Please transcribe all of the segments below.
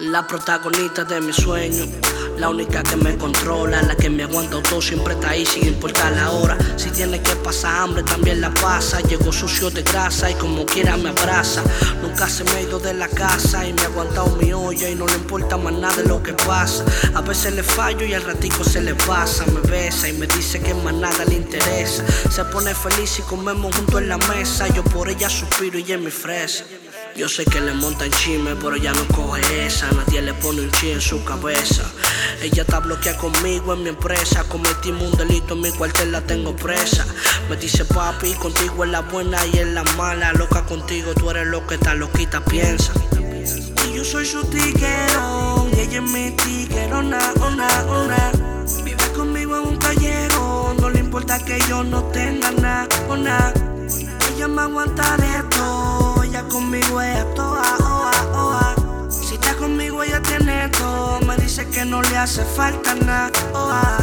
La protagonista de mi sueño, la única que me controla, la que me aguanta todo, siempre está ahí sin importar la hora. Si tiene que pasar hambre, también la pasa. Llegó sucio de grasa y como quiera me abraza. Nunca se me ha ido de la casa y me ha aguantado mi olla y no le importa más nada lo que pasa. A veces le fallo y al ratico se le pasa. Me besa y me dice que más nada le interesa. Se pone feliz y comemos juntos en la mesa. Yo por ella suspiro y ella mi fresa. Yo sé que le montan chisme, pero ya no coge esa. Nadie le pone un chi en su cabeza. Ella está bloqueada conmigo en mi empresa. Cometimos un delito en mi cuartel, la tengo presa. Me dice papi, contigo es la buena y es la mala. Loca contigo, tú eres lo que está loquita, piensa. Y yo soy su tiquero, y ella es mi tiquero, una, una, una. Vive conmigo en un callejón, no le importa que yo no tenga nada, nada. Ella me aguanta de todo, ella conmigo es toa, oa, oa. Si está conmigo ella tiene todo, me dice que no le hace falta nada, oa.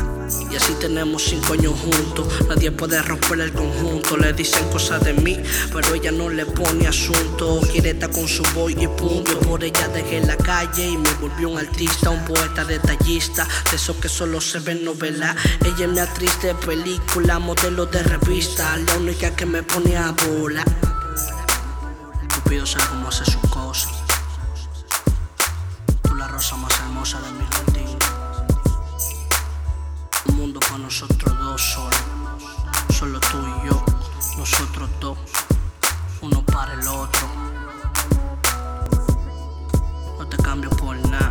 Y así tenemos cinco años juntos, nadie puede romper el conjunto. Le dicen cosas de mí, pero ella no le pone asunto. Quiere estar con su boy y punto. Por ella dejé la calle y me volvió un artista, un poeta detallista. De esos que solo se ven novela. Ella es mi actriz de película, modelo de revista. La única que me pone a bola sé cómo hace sus cosas. Tú la rosa más hermosa de mi jardín. Un mundo para nosotros dos solos. Solo tú y yo, nosotros dos. Uno para el otro. No te cambio por nada.